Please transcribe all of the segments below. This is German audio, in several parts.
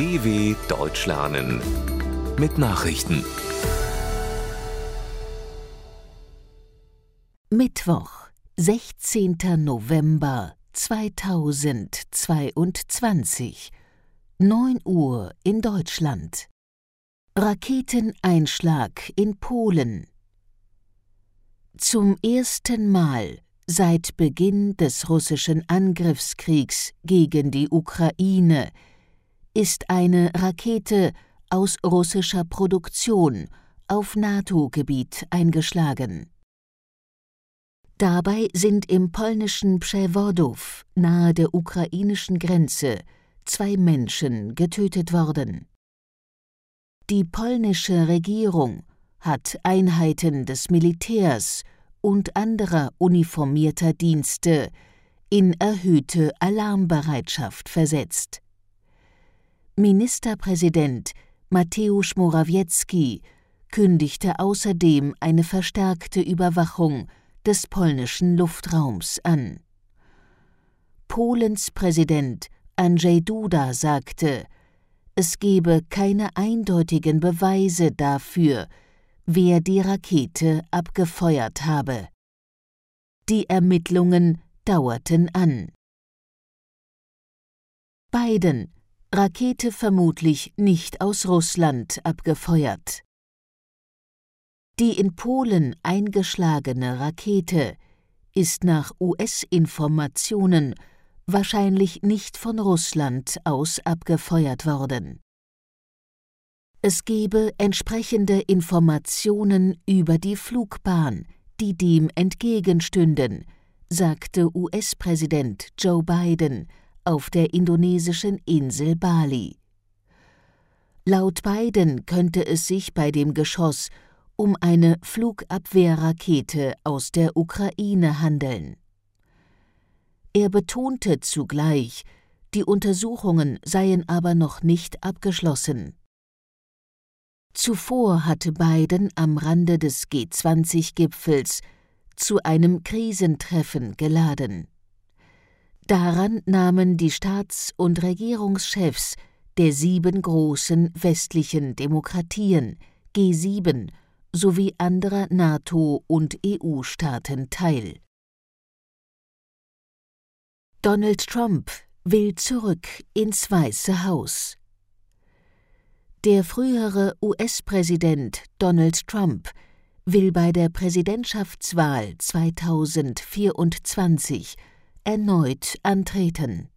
DW Deutsch lernen mit Nachrichten. Mittwoch, 16. November 2022, 9 Uhr in Deutschland. Raketeneinschlag in Polen. Zum ersten Mal seit Beginn des russischen Angriffskriegs gegen die Ukraine ist eine Rakete aus russischer Produktion auf NATO-Gebiet eingeschlagen. Dabei sind im polnischen Przewodów nahe der ukrainischen Grenze zwei Menschen getötet worden. Die polnische Regierung hat Einheiten des Militärs und anderer uniformierter Dienste in erhöhte Alarmbereitschaft versetzt. Ministerpräsident Mateusz Morawiecki kündigte außerdem eine verstärkte Überwachung des polnischen Luftraums an. Polens Präsident Andrzej Duda sagte, es gebe keine eindeutigen Beweise dafür, wer die Rakete abgefeuert habe. Die Ermittlungen dauerten an. Biden, Rakete vermutlich nicht aus Russland abgefeuert. Die in Polen eingeschlagene Rakete ist nach US-Informationen wahrscheinlich nicht von Russland aus abgefeuert worden. Es gebe entsprechende Informationen über die Flugbahn, die dem entgegenstünden, sagte US-Präsident Joe Biden auf der indonesischen Insel Bali. Laut Biden könnte es sich bei dem Geschoss um eine Flugabwehrrakete aus der Ukraine handeln. Er betonte zugleich, die Untersuchungen seien aber noch nicht abgeschlossen. Zuvor hatte Biden am Rande des G20-Gipfels zu einem Krisentreffen geladen. Daran nahmen die Staats- und Regierungschefs der sieben großen westlichen Demokratien G7 sowie anderer NATO- und EU-Staaten teil. Donald Trump will zurück ins Weiße Haus. Der frühere US-Präsident Donald Trump will bei der Präsidentschaftswahl 2024 erneut antreten.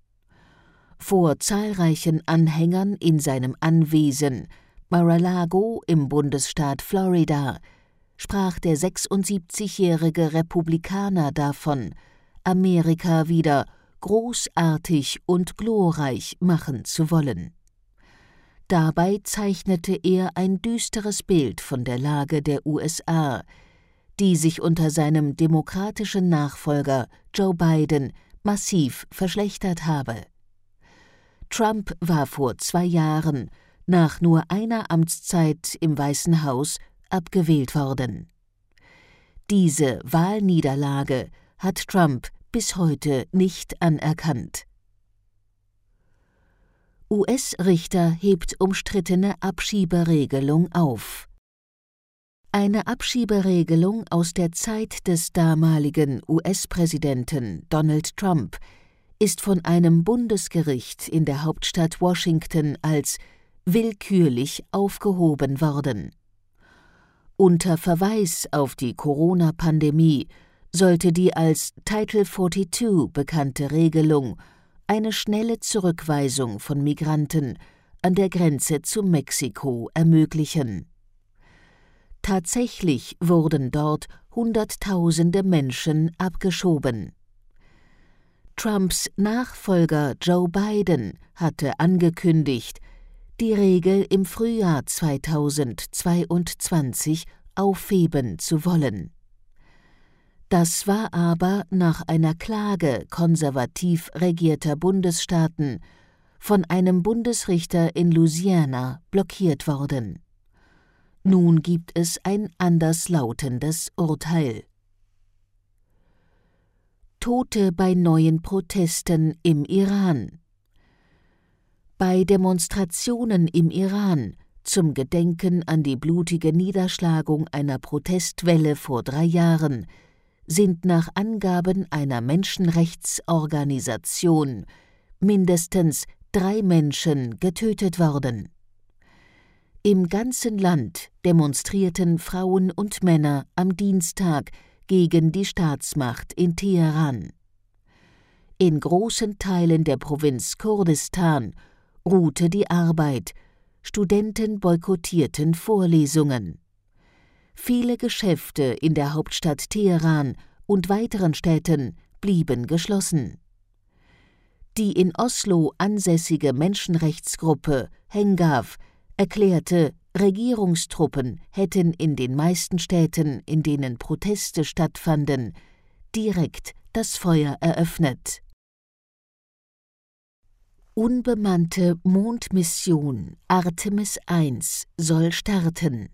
Vor zahlreichen Anhängern in seinem Anwesen Mar-a-Lago im Bundesstaat Florida sprach der 76-jährige Republikaner davon, Amerika wieder großartig und glorreich machen zu wollen. Dabei zeichnete er ein düsteres Bild von der Lage der USA, die sich unter seinem demokratischen Nachfolger Joe Biden massiv verschlechtert habe. Trump war vor zwei Jahren, nach nur einer Amtszeit im Weißen Haus, abgewählt worden. Diese Wahlniederlage hat Trump bis heute nicht anerkannt. US-Richter hebt umstrittene Abschieberegelung auf. Eine Abschieberegelung aus der Zeit des damaligen US-Präsidenten Donald Trump ist von einem Bundesgericht in der Hauptstadt Washington als willkürlich aufgehoben worden. Unter Verweis auf die Corona-Pandemie sollte die als Title 42 bekannte Regelung eine schnelle Zurückweisung von Migranten an der Grenze zu Mexiko ermöglichen. Tatsächlich wurden dort Hunderttausende Menschen abgeschoben. Trumps Nachfolger Joe Biden hatte angekündigt, die Regel im Frühjahr 2022 aufheben zu wollen. Das war aber nach einer Klage konservativ regierter Bundesstaaten von einem Bundesrichter in Louisiana blockiert worden. Nun gibt es ein anderslautendes Urteil. Tote bei neuen Protesten im Iran. Bei Demonstrationen im Iran zum Gedenken an die blutige Niederschlagung einer Protestwelle vor drei Jahren sind nach Angaben einer Menschenrechtsorganisation mindestens drei Menschen getötet worden. Im ganzen Land demonstrierten Frauen und Männer am Dienstag gegen die Staatsmacht in Teheran. In großen Teilen der Provinz Kurdistan ruhte die Arbeit, Studenten boykottierten Vorlesungen. Viele Geschäfte in der Hauptstadt Teheran und weiteren Städten blieben geschlossen. Die in Oslo ansässige Menschenrechtsgruppe Hengav erklärte, Regierungstruppen hätten in den meisten Städten, in denen Proteste stattfanden, direkt das Feuer eröffnet. Unbemannte Mondmission Artemis I soll starten.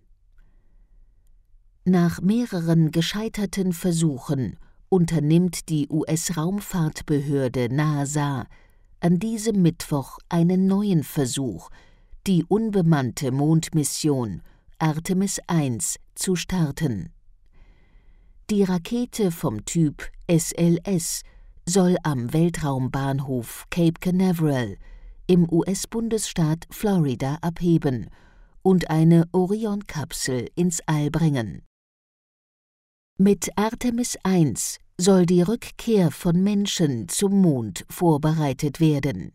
Nach mehreren gescheiterten Versuchen unternimmt die US-Raumfahrtbehörde NASA an diesem Mittwoch einen neuen Versuch, die unbemannte Mondmission Artemis I zu starten. Die Rakete vom Typ SLS soll am Weltraumbahnhof Cape Canaveral im US-Bundesstaat Florida abheben und eine Orion-Kapsel ins All bringen. Mit Artemis I soll die Rückkehr von Menschen zum Mond vorbereitet werden.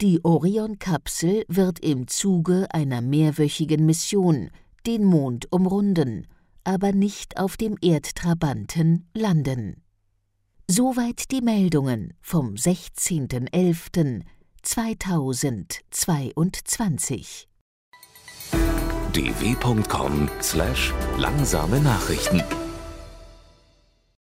Die Orion-Kapsel wird im Zuge einer mehrwöchigen Mission den Mond umrunden, aber nicht auf dem Erdtrabanten landen. Soweit die Meldungen vom 16.11.2022. dw.com/langsame Nachrichten